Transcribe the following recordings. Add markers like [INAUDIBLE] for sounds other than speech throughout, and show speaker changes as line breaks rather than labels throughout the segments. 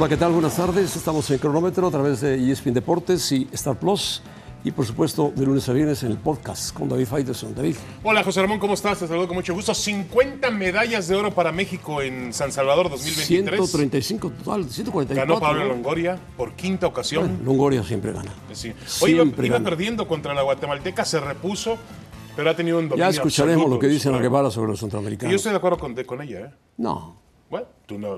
Hola, ¿qué tal? Buenas tardes. Estamos en cronómetro a través de ESPN Deportes y Star Plus. Y por supuesto, de lunes a viernes en el podcast con David Faitelson. David.
Hola, José Ramón, ¿cómo estás? Te saludo con mucho gusto. 50 medallas de oro para México en San Salvador 2023.
135 total, 144.
Ganó Pablo Longoria por quinta ocasión.
Bueno, Longoria siempre gana.
Sí. Hoy iba,
Siempre
iba
gana.
perdiendo contra la guatemalteca, se repuso, pero ha tenido un dominio
Ya escucharemos
absoluto
lo que dice Ana Guevara sobre los
Y yo
centroamericanos.
estoy de acuerdo con ella, ¿eh?
No.
Bueno, tú no.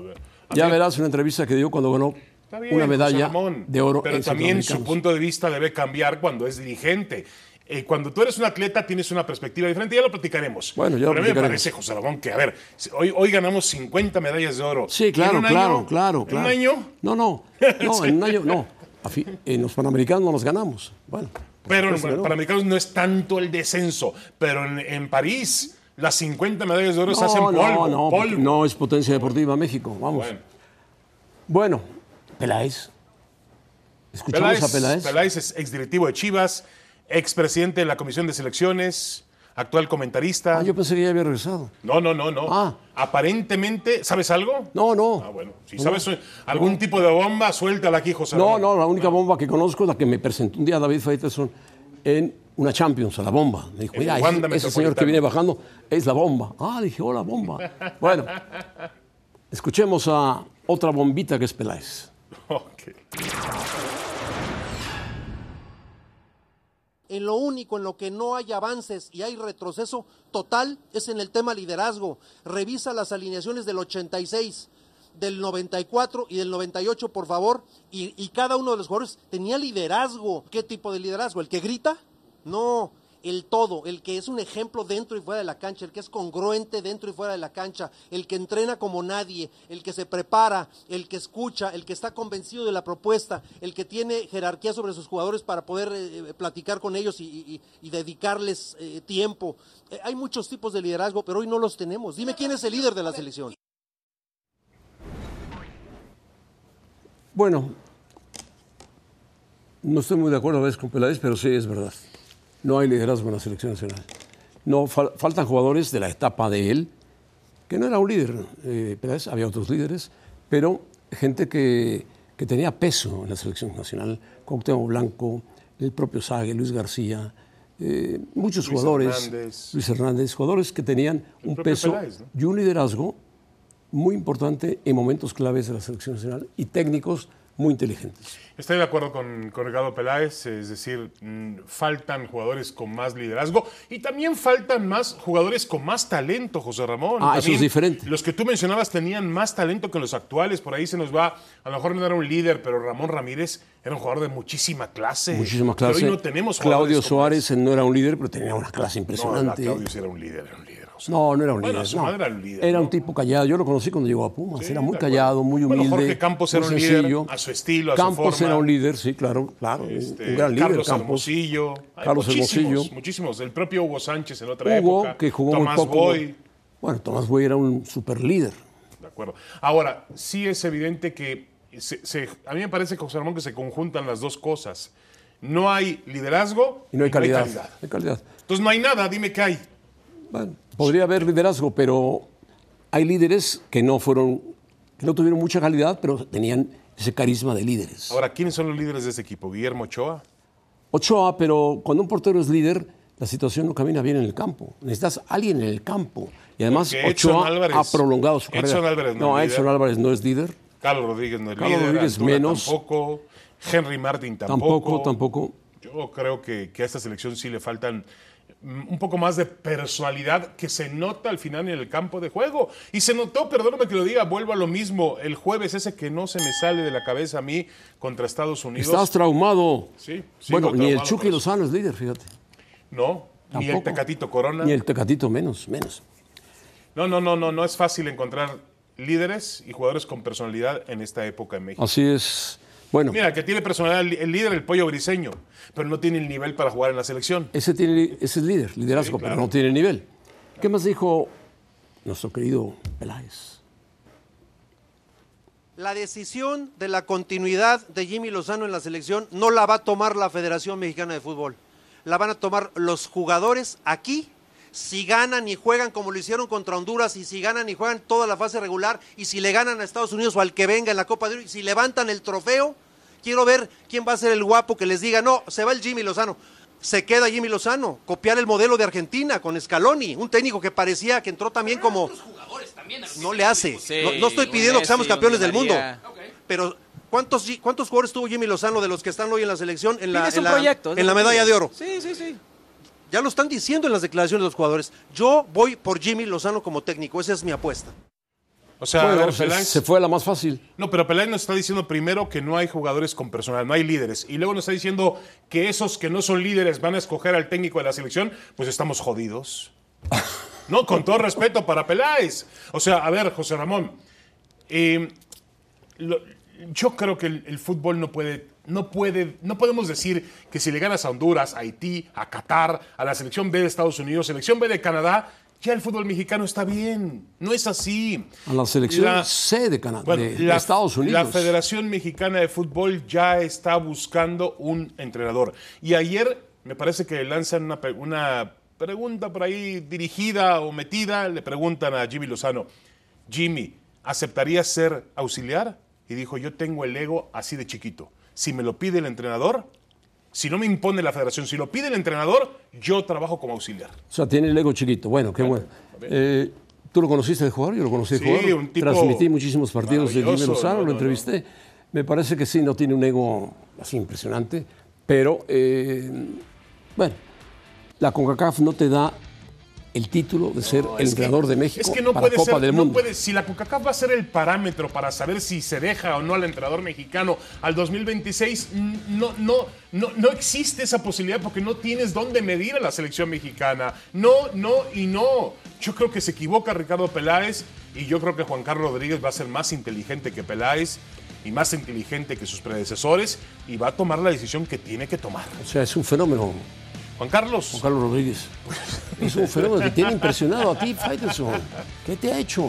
Ya verás una entrevista que dio cuando ganó
bien,
una medalla
Ramón,
de oro
Pero
en
también su punto de vista debe cambiar cuando es dirigente. Eh, cuando tú eres un atleta tienes una perspectiva diferente, ya lo platicaremos.
Bueno, ya lo
Pero a mí me parece, José Ramón, que a ver, hoy, hoy ganamos 50 medallas de oro.
Sí, claro,
¿En un
claro,
año?
claro,
¿En
claro.
un año?
No, no. [LAUGHS] No, en un año no. En los Panamericanos no los ganamos. Bueno.
Pero en
no.
Panamericanos no es tanto el descenso, pero en, en París las 50 medallas de oro se hacen
No,
polvo.
no, no,
polvo.
no es potencia deportiva México. Vamos.
Bueno,
Bueno, Peláez. Escuchamos
Peláez,
a Peláez.
Peláez es exdirectivo de Chivas, expresidente de la Comisión de Selecciones, actual comentarista.
Ah, yo pensé que ya había regresado.
No, no, no, no.
Ah.
Aparentemente, ¿sabes algo?
No, no.
Ah, bueno. Si sabes algún tipo de bomba, suéltala aquí, José.
No,
Ramón.
no, la única bomba que conozco es la que me presentó un día David Faitelson en una Champions, a la bomba. Me dijo, mira, ese, señor que viene bajando es la bomba. Ah, dije, hola, bomba. Bueno, escuchemos a otra bombita que es Peláez.
Ok.
En lo único en lo que no hay avances y hay retroceso total es en el tema liderazgo. Revisa las alineaciones del 86, del 94 y del 98, por favor. Y, y cada uno de los jugadores tenía liderazgo. ¿Qué tipo de liderazgo? ¿El que grita? No, el todo, el que es un ejemplo dentro y fuera de la cancha, el que es congruente dentro y fuera de la cancha, el que entrena como nadie, el que se prepara, el que escucha, el que está convencido de la propuesta, el que tiene jerarquía sobre sus jugadores para poder eh, platicar con ellos y, dedicarles eh, tiempo. Eh, hay muchos tipos de liderazgo, pero hoy no los tenemos. Dime quién es el líder de la selección.
Bueno, no estoy muy de acuerdo a veces con Peláez, pero sí es verdad. No hay liderazgo en la selección nacional. No, fal- faltan jugadores de la etapa de él, que no era un líder, eh, había otros líderes, pero gente que, que tenía peso en la selección nacional. Cuauhtémoc Blanco, el propio Sague, Luis García, eh, muchos
Luis
jugadores,
Hernández.
Luis Hernández, jugadores que tenían un peso
Peláez, ¿no?
y un liderazgo muy importante en momentos claves de la selección nacional y técnicos muy inteligentes.
Estoy de acuerdo con, con Ricardo Peláez, es decir, mm, faltan jugadores con más liderazgo y también faltan más jugadores con más talento, José Ramón.
Ah, eso
También
es diferente.
Los que tú mencionabas tenían más talento que los actuales, por ahí se nos va, a lo mejor no era un líder, pero Ramón Ramírez era un jugador de muchísima clase.
Muchísima
Pero
clase.
hoy no tenemos
Claudio Suárez no era un líder, pero tenía una clase.
No,
impresionante.
Claudio sí era un líder, era un líder.
No, no era un
Bueno,
líder.
su
no.
madre era un líder,
Era
¿no?
un tipo callado. Yo lo conocí cuando llegó a Pumas.
Sí,
era muy callado, muy humilde.
Bueno, Jorge Campos era un líder a su estilo, a su
Campos
forma.
era un líder, sí, claro, claro. un-
Este,
un gran líder,
Carlos
Campos.
Hermosillo. Hay
Carlos
muchísimos,
Hermosillo.
Muchísimos. El propio Hugo Sánchez en otra
Hugo,
época.
que jugó
Tomás
muy poco.
Boy.
Bueno, Tomás Boy era un super líder.
De acuerdo. Ahora, sí es evidente que se- se- a mí me parece, José Ramón, que se conjuntan las dos cosas. No hay liderazgo
Y no hay calidad. No hay calidad.
Entonces no hay nada, dime qué hay.
Bueno, podría haber liderazgo, pero hay líderes que no fueron, que no tuvieron mucha calidad, pero tenían ese carisma de líderes.
Ahora, ¿quiénes son los líderes de este equipo? Guillermo Ochoa.
Ochoa, pero cuando un portero es líder, la situación no camina bien en el campo. Necesitas alguien en el campo. Y además, Ochoa
Álvarez-
ha prolongado su carrera.
Edson Álvarez no es
Edson
líder.
Álvarez no es líder.
Carlos Rodríguez no es
Carlos
líder.
Rodríguez
Antuna
menos.
Tampoco. Henry Martin tampoco.
Tampoco, tampoco.
Yo creo que, que a esta selección sí le faltan un poco más de personalidad que se nota al final en el campo de juego. Y se notó, perdóname que lo diga, vuelvo a lo mismo, el jueves ese que no se me sale de la cabeza a mí contra Estados Unidos.
Estás traumado.
Sí,
bueno, ni el Chucky. Lozano es líder, fíjate.
No, ni el
Tampoco.
Tecatito Corona.
Ni el Tecatito menos, menos.
No, no, no, no, no es fácil encontrar líderes y jugadores con personalidad en esta época en México.
Así es. Bueno,
Mira, que tiene personalidad el el líder, el pollo briseño, pero no tiene el nivel para jugar en la selección.
ese, tiene, ese es líder, liderazgo,
Sí, claro.
pero no tiene nivel. ¿Qué más dijo nuestro querido Peláez?
La decisión de la continuidad de Jimmy Lozano en la selección no la va a tomar la Federación Mexicana de Fútbol. La van a tomar los jugadores aquí si ganan y juegan como lo hicieron contra Honduras, y si ganan y juegan toda la fase regular, y si le ganan a Estados Unidos o al que venga en la Copa de Oro, y si levantan el trofeo, quiero ver quién va a ser el guapo que les diga, no, se va el Jimmy Lozano. Se queda Jimmy Lozano, copiar el modelo de Argentina con Scaloni, un técnico que parecía que entró también como... No le hace.
Sí,
no, no estoy pidiendo que seamos campeones del mundo. Pero, ¿cuántos, ¿cuántos jugadores tuvo Jimmy Lozano de los que están hoy en la selección en la, en
un
la-
proyecto.
en medalla de oro?
Sí, sí, sí.
Ya lo están diciendo en las declaraciones de los jugadores. Yo voy por Jimmy Lozano como técnico, esa es mi apuesta.
O sea, a
Bueno,
ver,
se,
Peláez-
se fue a la más fácil.
No, pero Peláez nos está diciendo primero que no hay jugadores con personal, no hay líderes. Y luego nos está diciendo que esos que no son líderes van a escoger al técnico de la selección, pues estamos jodidos. [LAUGHS] No, con todo respeto para Peláez. O sea, a ver, José Ramón, eh, lo- yo creo que el, el fútbol no puede, no puede, no podemos decir que si le ganas a Honduras, a Haití, a Qatar, a la selección B de Estados Unidos, selección B de Canadá, ya el fútbol mexicano está bien. No es así.
A la selección
La-
C de Canadá,
bueno,
de, Estados Unidos.
La Federación Mexicana de Fútbol ya está buscando un entrenador. Y ayer me parece que lanzan una pregunta por ahí dirigida o metida. Le preguntan a Jimmy Lozano, Jimmy, ¿aceptarías ser auxiliar? Y dijo, yo tengo el ego así de chiquito. Si me lo pide el entrenador, si no me impone la federación, si lo pide el entrenador, yo trabajo como auxiliar.
O sea, tiene el ego chiquito. Bueno, qué bueno. Eh, ¿Tú lo conociste de jugador? Yo lo conocí de
Sí,
jugador.
un tipo
Transmití muchísimos partidos de Jimmy Lozano,
no,
lo
no,
entrevisté. Me parece que sí, no tiene un ego así impresionante, pero eh, bueno, la CONCACAF no te da el título de ser el
que-
entrenador de México
es que no
para
puede
Copa
ser,
del
no
Mundo.
puede- si la CONCACAF va a ser el parámetro para saber si se deja o no al entrenador mexicano al 2026, n- no, no, no, no existe esa posibilidad porque no tienes dónde medir a la selección mexicana. No, no y no. Yo creo que se equivoca Ricardo Peláez y yo creo que Juan Carlos Rodríguez va a ser más inteligente que Peláez y más inteligente que sus predecesores y va a tomar la decisión que tiene que tomar.
O sea, es un fenómeno,
Juan Carlos.
Juan Carlos Rodríguez. Es un fenómeno que tiene impresionado a ti, Faitelson. ¿Qué te ha hecho?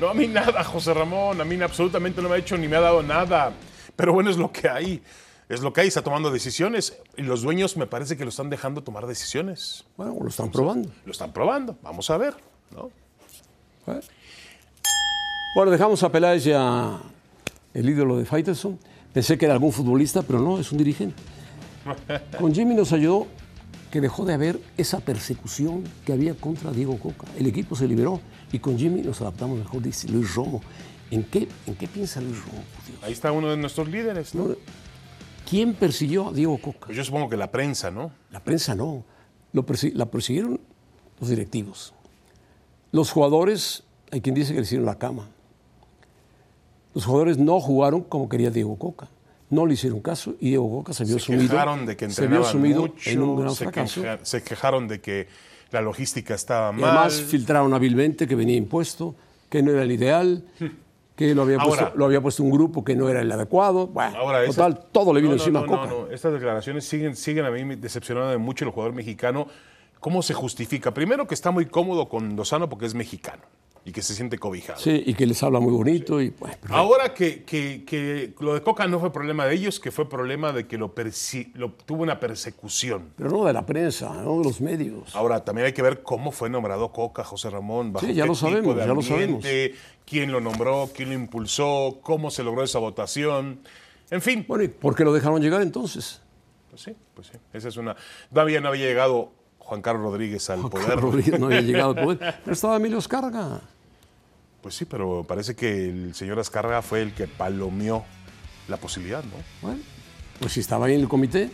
No, a mí nada, José Ramón, a mí absolutamente no me ha hecho ni me ha dado nada. Pero bueno, es lo que hay. Es lo que hay, está tomando decisiones. Y los dueños me parece que lo están dejando tomar decisiones.
Bueno, lo están probando.
Lo están probando. Vamos a ver. ¿no?
Bueno. Dejamos a Peláez ya el ídolo de Faitelson. Pensé que era algún futbolista, pero no, es un dirigente. Con Jimmy nos ayudó que dejó de haber esa persecución que había contra Diego Coca. El equipo se liberó y con Jimmy nos adaptamos mejor, dice Luis Romo. ¿En qué, en qué piensa Luis Romo? Dios?
Ahí está uno de nuestros líderes. ¿no?
¿Quién persiguió a Diego Coca?
Pues yo supongo que la prensa, ¿no?
La prensa no. Lo persi- la persiguieron los directivos. Los jugadores, hay quien dice que le hicieron la cama. Los jugadores no jugaron como quería Diego Coca. No le hicieron caso y Diego Coca se vio
Se
sumido.
quejaron de que
se vio sumido
mucho,
en un gran
se,
fracaso.
queja- se quejaron de que la logística estaba
Y
mal.
además filtraron hábilmente que venía impuesto, que no era el ideal, [LAUGHS] que lo había,
Ahora-
puesto, lo había puesto un grupo que no era el adecuado. Bueno,
Ahora,
total, todo le vino
No,
encima
no,
a Coca.
No, no, estas declaraciones siguen, siguen a mí decepcionando mucho el jugador mexicano. ¿Cómo se justifica? Primero que está muy cómodo con Lozano porque es mexicano y que se siente cobijado.
Sí, y que les habla muy bonito y pero-
Ahora que, que- que lo de Coca no fue problema de ellos, que fue problema de que lo, tuvo una persecución.
pero no de la prensa, no de los medios.
Ahora, también hay que ver cómo fue nombrado Coca, José Ramón, bajo
Sí, ya
qué
lo
tipo
sabemos,
de
ya lo sabemos.
quién lo nombró, quién lo impulsó, cómo se logró esa votación. En fin,
Bueno, ¿y por qué lo dejaron llegar entonces?
Pues sí, pues sí. Esa es una. Todavía no había llegado Juan Carlos Rodríguez al poder.
Carlos Rodríguez no había llegado al poder. [LAUGHS] Pero estaba Emilio Escarga.
Pues sí, pero parece que el señor Azcárraga fue el que palomeó la posibilidad, ¿no?
Bueno, pues si estaba ahí en el comité.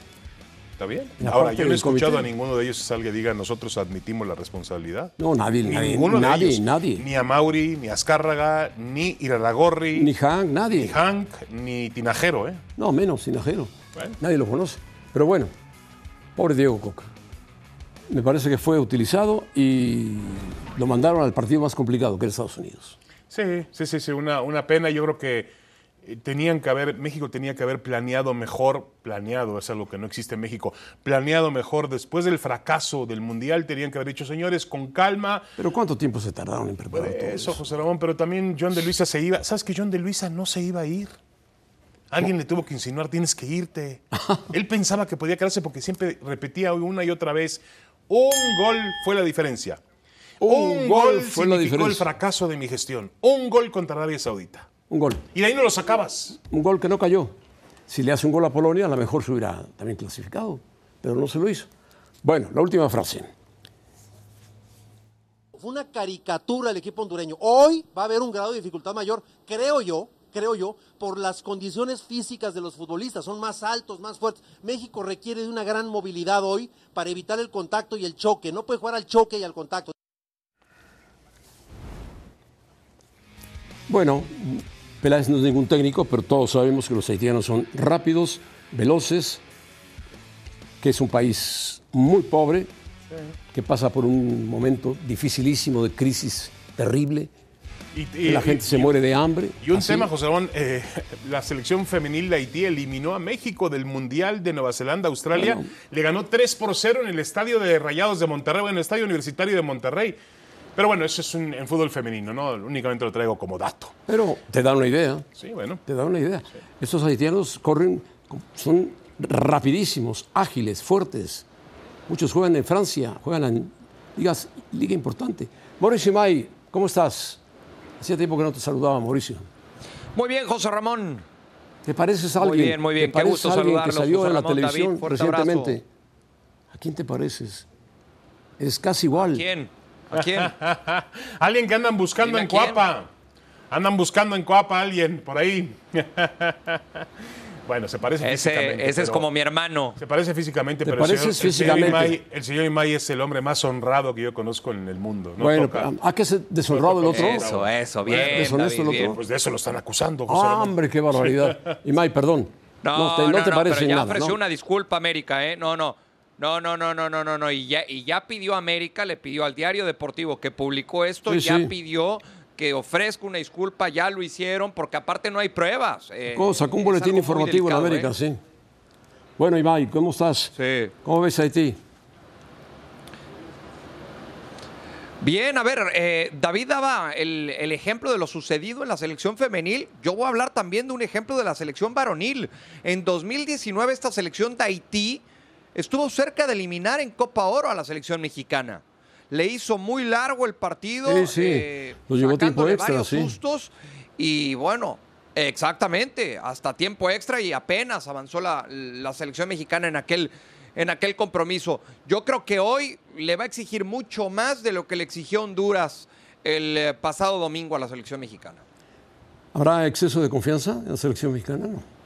¿Está bien? Ahora, yo no he escuchado
comité.
a ninguno de ellos que salga y diga nosotros admitimos la responsabilidad.
No, nadie, nadie,
Ninguno de
nadie,
ellos.
nadie.
Ni a Mauri, ni a Azcárraga, ni Iraragorri,
Ni
ni,
Hank, nadie.
Hank, ni Tinajero, ¿eh?
No, menos, Sinajero.
Bueno.
Nadie lo conoce. Pero bueno, pobre Diego Coca. Me parece que fue utilizado y lo mandaron al partido más complicado, que era Estados Unidos.
Sí, sí, sí, sí, una, una pena. Yo creo que eh, tenían que haber, México tenía que haber planeado mejor, planeado, es algo que no existe en México, planeado mejor después del fracaso del Mundial, tenían que haber dicho, señores, con calma.
Pero ¿cuánto tiempo se tardaron en preparar todo
Eso,
eso?
José Ramón, pero también John de Luisa se iba. ¿Sabes que John de Luisa no se iba a ir? Alguien le tuvo que insinuar, tienes que irte. [LAUGHS] Él pensaba que podía quedarse porque siempre repetía una y otra vez, un gol fue la diferencia. Un, gol, fue la diferencia. el fracaso de mi gestión. Un gol contra Arabia Saudita.
Un gol.
Y de ahí no lo sacabas.
Un gol que no cayó. Si le hace un gol a Polonia, a lo mejor se hubiera también clasificado, pero no se lo hizo. Bueno, la última frase.
Fue una caricatura el equipo hondureño. Hoy va a haber un grado de dificultad mayor, creo yo, creo yo, por las condiciones físicas de los futbolistas. Son más altos, más fuertes. México requiere de una gran movilidad hoy para evitar el contacto y el choque. No puede jugar al choque y al contacto.
Bueno, Peláez no es ningún técnico, pero todos sabemos que los haitianos son rápidos, veloces, que es un país muy pobre, que pasa por un momento dificilísimo de crisis terrible. Y, la gente se muere de hambre.
Y un tema, José Ramón, eh, [LAUGHS] la selección femenil de Haití eliminó a México del Mundial de Nueva Zelanda, Australia. Le ganó 3 por 0 en el estadio de Rayados de Monterrey, en el estadio universitario de Monterrey. Pero bueno, eso es un, en fútbol femenino, ¿no? Únicamente lo traigo como dato.
Pero te da una idea.
Sí, bueno.
Te da una idea. Estos haitianos corren, son rapidísimos, ágiles, fuertes. Muchos juegan en Francia, juegan en ligas, liga importante. Mauricio May, ¿cómo estás? Hacía tiempo que no te saludaba, Mauricio.
Muy bien, José Ramón.
¿Te pareces a alguien?
Muy bien, muy bien. Qué gusto saludarlos,
que salió en la televisión recientemente? ¿A quién te pareces? Es casi igual.
¿A quién? ¿A quién? [LAUGHS]
alguien que andan buscando en Coapa. Andan buscando en Coapa a alguien por ahí. [LAUGHS] bueno, se parece
ese,
físicamente.
Ese es como mi hermano.
Se parece físicamente, pero
el señor, físicamente?
El señor, Imai, es el hombre más honrado que yo conozco en el mundo.
bueno, ¿a qué se deshonrado el otro?
Eso, eso, bien.
¿Deshonesto el otro?
Pues de eso lo están acusando.
José ah, hombre, qué barbaridad. Imai, perdón.
No, no, te, no, te parece pero ya ofreció una disculpa, América, ¿eh? No, no. No, no, no, no, no, no, no. Y ya, y ya pidió América, le pidió al diario deportivo que publicó esto, ya pidió que ofrezca una disculpa, ya lo hicieron, porque aparte no hay pruebas.
Eh, sacó un boletín informativo en América, ¿eh? sí. Bueno, Ibai, ¿cómo estás?
Sí.
¿Cómo ves a Haití?
Bien, a ver, eh, David daba el, el, ejemplo de lo sucedido en la selección femenil. Yo voy a hablar también de un ejemplo de la selección varonil. En 2019 esta selección de Haití estuvo cerca de eliminar en Copa Oro a la selección mexicana. Le hizo muy largo el partido.
Sí, sí. Eh, llevó tiempo extra,
varios sustos. Y bueno, exactamente, hasta tiempo extra y apenas avanzó la, selección mexicana en aquel, en aquel compromiso. Yo creo que hoy le va a exigir mucho más de lo que le exigió Honduras el eh, pasado domingo a la selección mexicana.
¿Habrá exceso de confianza en la selección mexicana? No.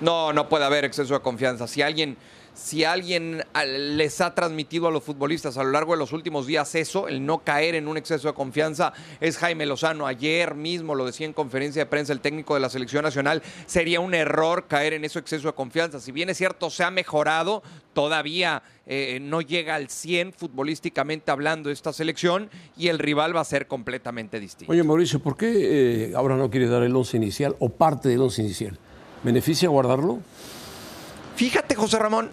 No, no puede haber exceso de confianza. Si alguien, si alguien les ha transmitido a los futbolistas a lo largo de los últimos días eso, el no caer en un exceso de confianza, es Jaime Lozano. Ayer mismo lo decía en conferencia de prensa el técnico de la selección nacional, sería un error caer en ese exceso de confianza. Si bien es cierto, se ha mejorado, todavía eh, no llega al 100 futbolísticamente hablando esta selección y el rival va a ser completamente distinto.
Oye, Mauricio, ¿por qué eh, ahora no quiere dar el once inicial o parte del once inicial? ¿Beneficia guardarlo?
Fíjate, José Ramón,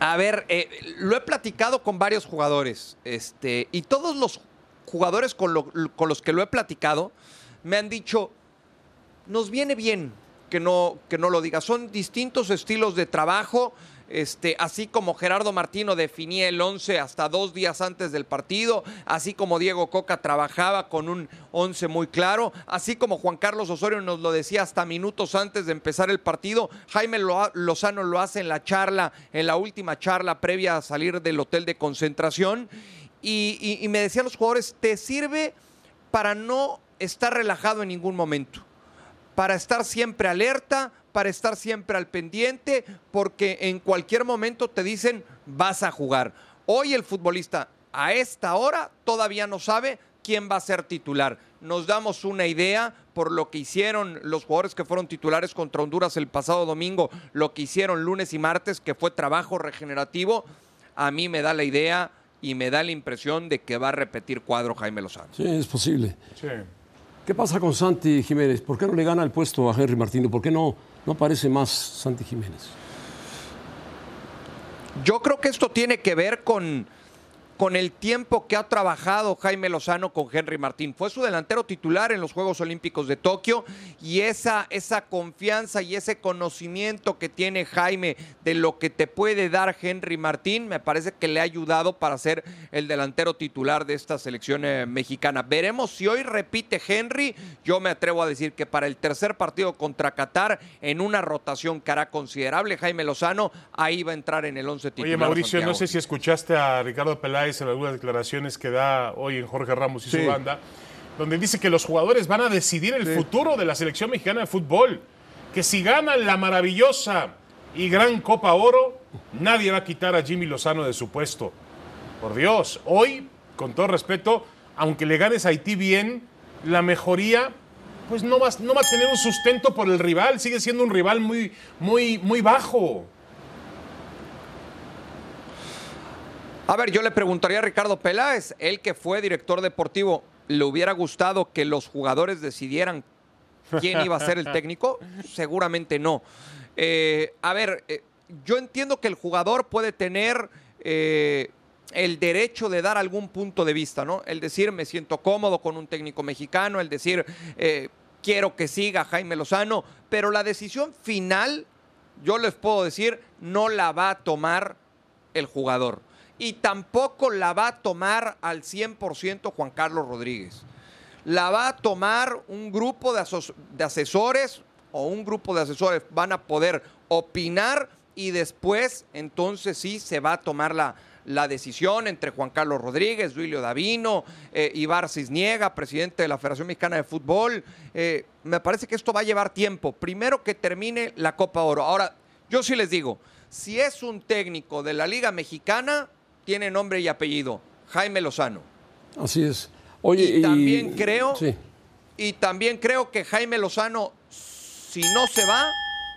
a ver, eh, lo he platicado con varios jugadores, este, y todos los jugadores con, con, los que lo he platicado me han dicho, nos viene bien que no, que no lo diga. Son distintos estilos de trabajo, este, así como Gerardo Martino definía el 11 hasta dos días antes del partido, así como Diego Coca trabajaba con un 11 muy claro, así como Juan Carlos Osorio nos lo decía hasta minutos antes de empezar el partido, Jaime Lozano lo hace en la charla, en la última charla previa a salir del hotel de concentración, y, y me decían los jugadores, te sirve para no estar relajado en ningún momento para estar siempre alerta, para estar siempre al pendiente, porque en cualquier momento te dicen vas a jugar. Hoy el futbolista a esta hora todavía no sabe quién va a ser titular. Nos damos una idea por lo que hicieron los jugadores que fueron titulares contra Honduras el pasado domingo, lo que hicieron lunes y martes, que fue trabajo regenerativo. A mí me da la idea y me da la impresión de que va a repetir cuadro Jaime Lozano.
Sí, es posible. ¿Qué pasa con Santi Jiménez? ¿Por qué no le gana el puesto a Henry Martino? ¿Por qué no no aparece más Santi Jiménez.
Yo creo que esto tiene que ver con, con el tiempo que ha trabajado Jaime Lozano con Henry Martín. Fue su delantero titular en los Juegos Olímpicos de Tokio y esa, esa confianza y ese conocimiento que tiene Jaime de lo que te puede dar Henry Martín, me parece que le ha ayudado para ser el delantero titular de esta selección eh, mexicana. Veremos si hoy repite Henry. Yo me atrevo a decir que para el tercer partido contra Qatar, en una rotación que hará considerable Jaime Lozano, ahí va a entrar en el 11 titular.
Oye, Mauricio,
Santiago.
no sé si escuchaste a Ricardo Peláez en algunas declaraciones que da hoy en Jorge Ramos y
Sí.
su banda, donde dice que los jugadores van a decidir el futuro de la selección mexicana de fútbol. Que si ganan la maravillosa y gran Copa Oro, nadie va a quitar a Jimmy Lozano de su puesto. Por Dios, hoy, con todo respeto, aunque le ganes a Haití bien, la mejoría pues no va, no va a tener un sustento por el rival, sigue siendo un rival muy, muy, muy bajo.
A ver, yo le preguntaría a Ricardo Peláez, él que fue director deportivo, ¿le hubiera gustado que los jugadores decidieran quién iba a ser el técnico? [LAUGHS] Seguramente no. Eh, a ver, eh, yo entiendo que el jugador puede tener eh, el derecho de dar algún punto de vista, ¿no? El decir, me siento cómodo con un técnico mexicano, el decir, quiero que siga Jaime Lozano, pero la decisión final, yo les puedo decir, no la va a tomar el jugador. Y tampoco la va a tomar al 100% Juan Carlos Rodríguez. La va a tomar un grupo de, asesores o un grupo de asesores van a poder opinar y después entonces sí se va a tomar la, la decisión entre Juan Carlos Rodríguez, Duilio Davino, eh, Ibar Cisniega, presidente de la Federación Mexicana de Fútbol. Eh, me parece que esto va a llevar tiempo. Primero que termine la Copa Oro. Ahora, yo sí les digo, si es un técnico de la Liga Mexicana, tiene nombre y apellido, Jaime Lozano.
Así es. Oye,
y también creo,
Sí.
y también creo que Jaime Lozano, si no se va,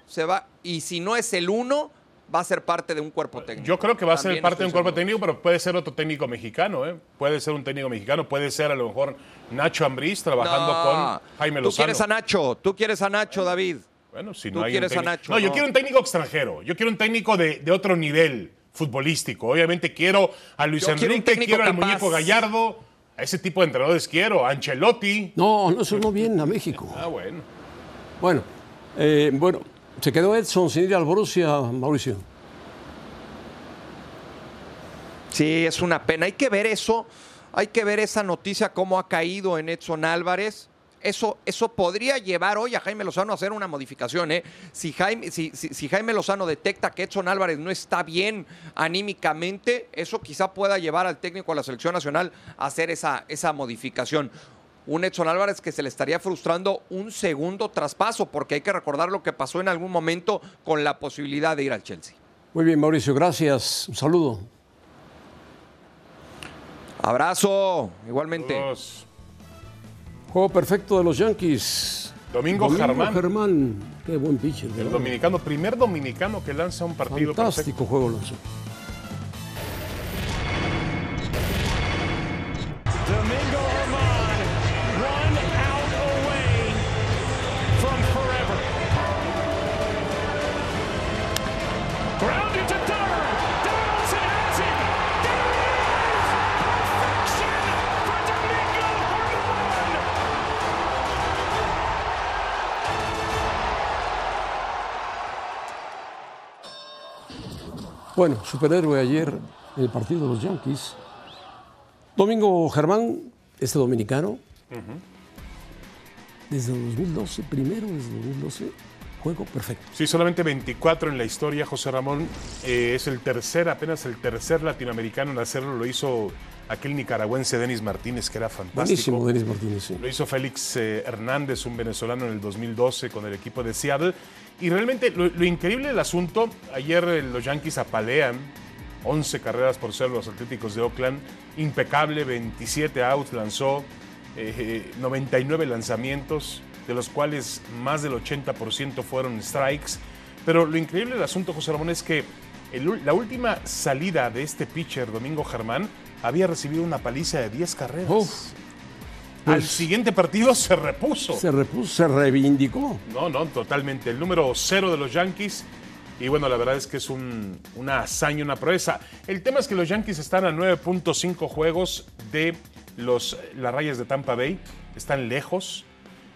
se va, y si no es el uno, va a ser parte de un cuerpo técnico.
Yo creo que va a ser
También
parte de un cuerpo
seguro.
técnico, pero puede ser otro técnico mexicano, ¿eh? Puede ser un técnico mexicano, puede ser a lo mejor Nacho Ambriz trabajando
No,
con Jaime
Tú
Lozano.
quieres a Nacho, tú quieres a Nacho, David.
Bueno, si
tú
no hay un
quieres a Nacho,
No, yo quiero un técnico extranjero. Yo quiero un técnico de, de otro nivel futbolístico. Obviamente quiero a Luis
Yo
Enrique, quiero al
capaz.
muñeco Gallardo. A ese tipo de entrenadores quiero. A Ancelotti.
No, no, eso no viene a México.
Ah, bueno.
Bueno, eh, bueno, se quedó Edson sin ir al Borussia, Mauricio.
Sí, es una pena. Hay que ver eso, hay que ver esa noticia, cómo ha caído en Edson Álvarez. Eso, eso podría llevar hoy a Jaime Lozano a hacer una modificación. ¿eh? Si, Jaime, si, si- si Jaime Lozano detecta que Edson Álvarez no está bien anímicamente, eso quizá pueda llevar al técnico de la selección nacional a hacer esa, esa modificación. Un Edson Álvarez que se le estaría frustrando un segundo traspaso, porque hay que recordar lo que pasó en algún momento con la posibilidad de ir al Chelsea.
Muy bien, Mauricio, gracias. Un saludo.
Abrazo, igualmente.
Saludos.
Juego perfecto de los Yankees.
Domingo Germán.
Germán. Qué buen pitcher.
El dominicano, primer dominicano que lanza un partido perfecto.
Fantástico juego, Alonso. Bueno, superhéroe ayer en el partido de los Yankees. Domingo Germán, este dominicano, desde el 2012, primero desde el 2012, juego perfecto.
Sí, solamente 24 en la historia, José Ramón. Eh, es el tercer, apenas el tercer latinoamericano en hacerlo. Lo hizo aquel nicaragüense Denis Martínez, que era fantástico.
Buenísimo, Denis Martínez. sí.
Lo hizo Félix eh, Hernández, un venezolano en el 2012 con el equipo de Seattle. Y realmente lo, lo increíble del asunto, ayer eh, los Yankees apalean 11 carreras por ser los Atléticos de Oakland. Impecable, 27 outs lanzó, eh, eh, 99 lanzamientos, de los cuales más del 80% fueron strikes. Pero lo increíble del asunto, José Ramón, es que el la última salida de este pitcher, Domingo Germán, había recibido una paliza de 10 carreras.
Uf,
Al
pues,
siguiente partido se repuso.
se repuso, se reivindicó.
No, no, totalmente. El número cero de los Yankees Y bueno, la verdad es que es un- una hazaña, una proeza. El tema es que los Yankees están a 9.5 juegos de los, las rayas de Tampa Bay. Están lejos.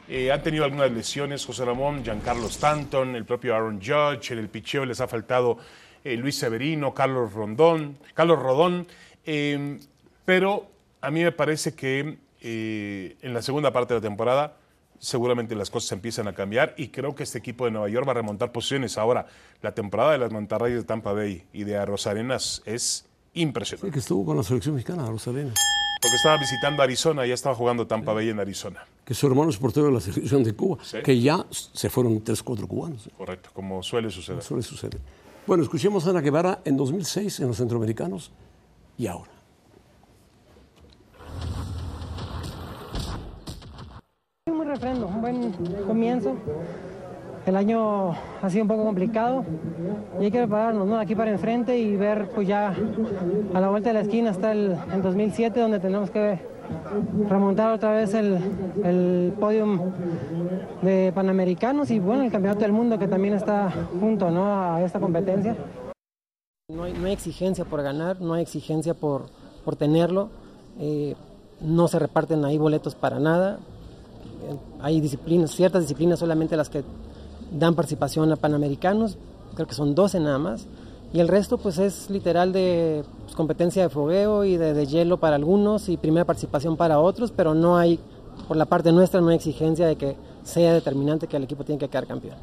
Eh, han tenido algunas lesiones, José Ramón, Giancarlo Stanton, el propio Aaron Judge, en el picheo les ha faltado eh, Luis Severino, Carlos Rondón, Carlos Rodón. Eh, pero a mí me parece que eh, en la segunda parte de la temporada seguramente las cosas empiezan a cambiar y creo que este equipo de Nueva York va a remontar posiciones. Ahora, la temporada de las Mantarrayas de Tampa Bay y de Rosarenas es
Sí,
impresionante.
que estuvo con la selección mexicana, Rosalena.
Porque estaba visitando Arizona, ya estaba jugando Tampa Bay en Arizona.
Que su hermano es portero de la selección de Cuba.
Sí.
Que ya se fueron tres, cuatro cubanos.
Correcto, como suele suceder.
Suele suceder. Bueno, escuchemos a Ana Guevara en 2006 en los centroamericanos y ahora.
Muy refrendo, un buen comienzo. El año ha sido un poco complicado y hay que prepararnos ¿no? aquí para enfrente y ver pues ya a la vuelta de la esquina está el, el 2007 donde tenemos que remontar otra vez el, el podium de Panamericanos y bueno el Campeonato del Mundo que también está junto ¿no? a esta competencia. No hay, no hay exigencia por ganar, no hay exigencia por, por tenerlo, eh, no se reparten ahí boletos para nada, Eh, hay disciplinas, ciertas disciplinas solamente las que dan participación a panamericanos, creo que son 12 nada más, y el resto pues es literal de pues, competencia de fogueo y de, de hielo para algunos y primera participación para otros, pero no hay, por la parte nuestra, no hay exigencia de que sea determinante que el equipo tiene que quedar campeón.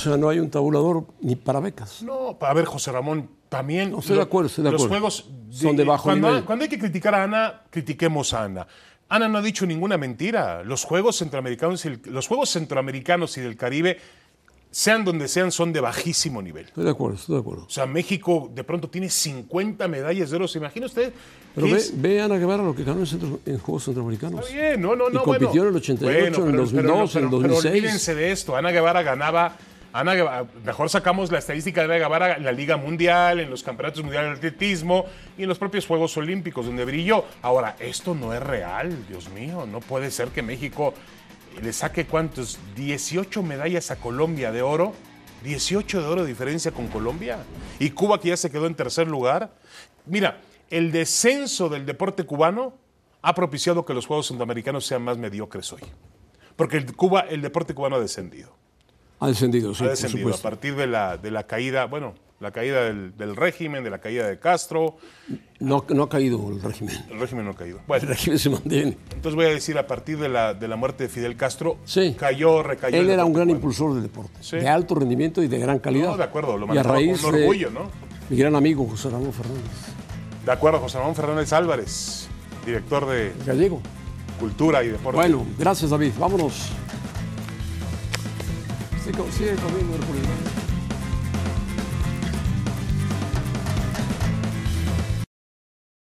O sea, no hay un tabulador ni para becas.
No, a ver, José Ramón, también.
No, estoy de acuerdo, estoy de
Los
acuerdo.
juegos.
Son de bajo
cuando,
nivel.
cuando hay que criticar a Ana, critiquemos a Ana. Ana no ha dicho ninguna mentira. Los juegos centroamericanos y el- los juegos centroamericanos y del Caribe, sean donde sean, son de bajísimo nivel.
Estoy de acuerdo, estoy de acuerdo.
O sea, México de pronto tiene 50 medallas de oro. ¿Se imagina usted?
Pero ve,
es?
ve a Ana Guevara lo que ganó en, centro- en Juegos Centroamericanos.
Está bien, no, no,
Y
no.
compitió
bueno.
en el 88, en el
Bueno,
2002, en el
pero
2006.
olvídense de esto. Ana Guevara ganaba. Mejor sacamos la estadística de Ana Guevara en la Liga Mundial, en los campeonatos mundiales de atletismo y en los propios Juegos Olímpicos, donde brilló. Ahora, esto no es real, Dios mío. No puede ser que México le saque cuántos, 18 medallas a Colombia de oro. 18 de oro de diferencia con Colombia. Y Cuba que ya se quedó en tercer lugar. Mira, el descenso del deporte cubano ha propiciado que los Juegos Centroamericanos sean más mediocres hoy. Porque el, Cuba, el deporte cubano ha descendido.
Ha descendido, sí,
ha
por
descendido a partir de la, de la caída, bueno, la caída del, del régimen, de la caída de Castro.
No, no ha caído el régimen.
El régimen no ha caído.
El
Bueno,
régimen se mantiene.
entonces voy a decir, a partir de la, de la muerte de Fidel Castro,
Sí.
cayó, recayó.
Él
el
era un gran
cubano.
impulsor del deporte,
Sí.
de alto rendimiento y de gran calidad.
No, de acuerdo, lo manejaba con un orgullo, ¿no?
mi gran amigo José Ramón Fernández,
De acuerdo, José Ramón Fernández Álvarez, director de
gallego.
Cultura y Deporte.
Bueno, gracias David, vámonos. Sigue, sigue comiendo Hércules.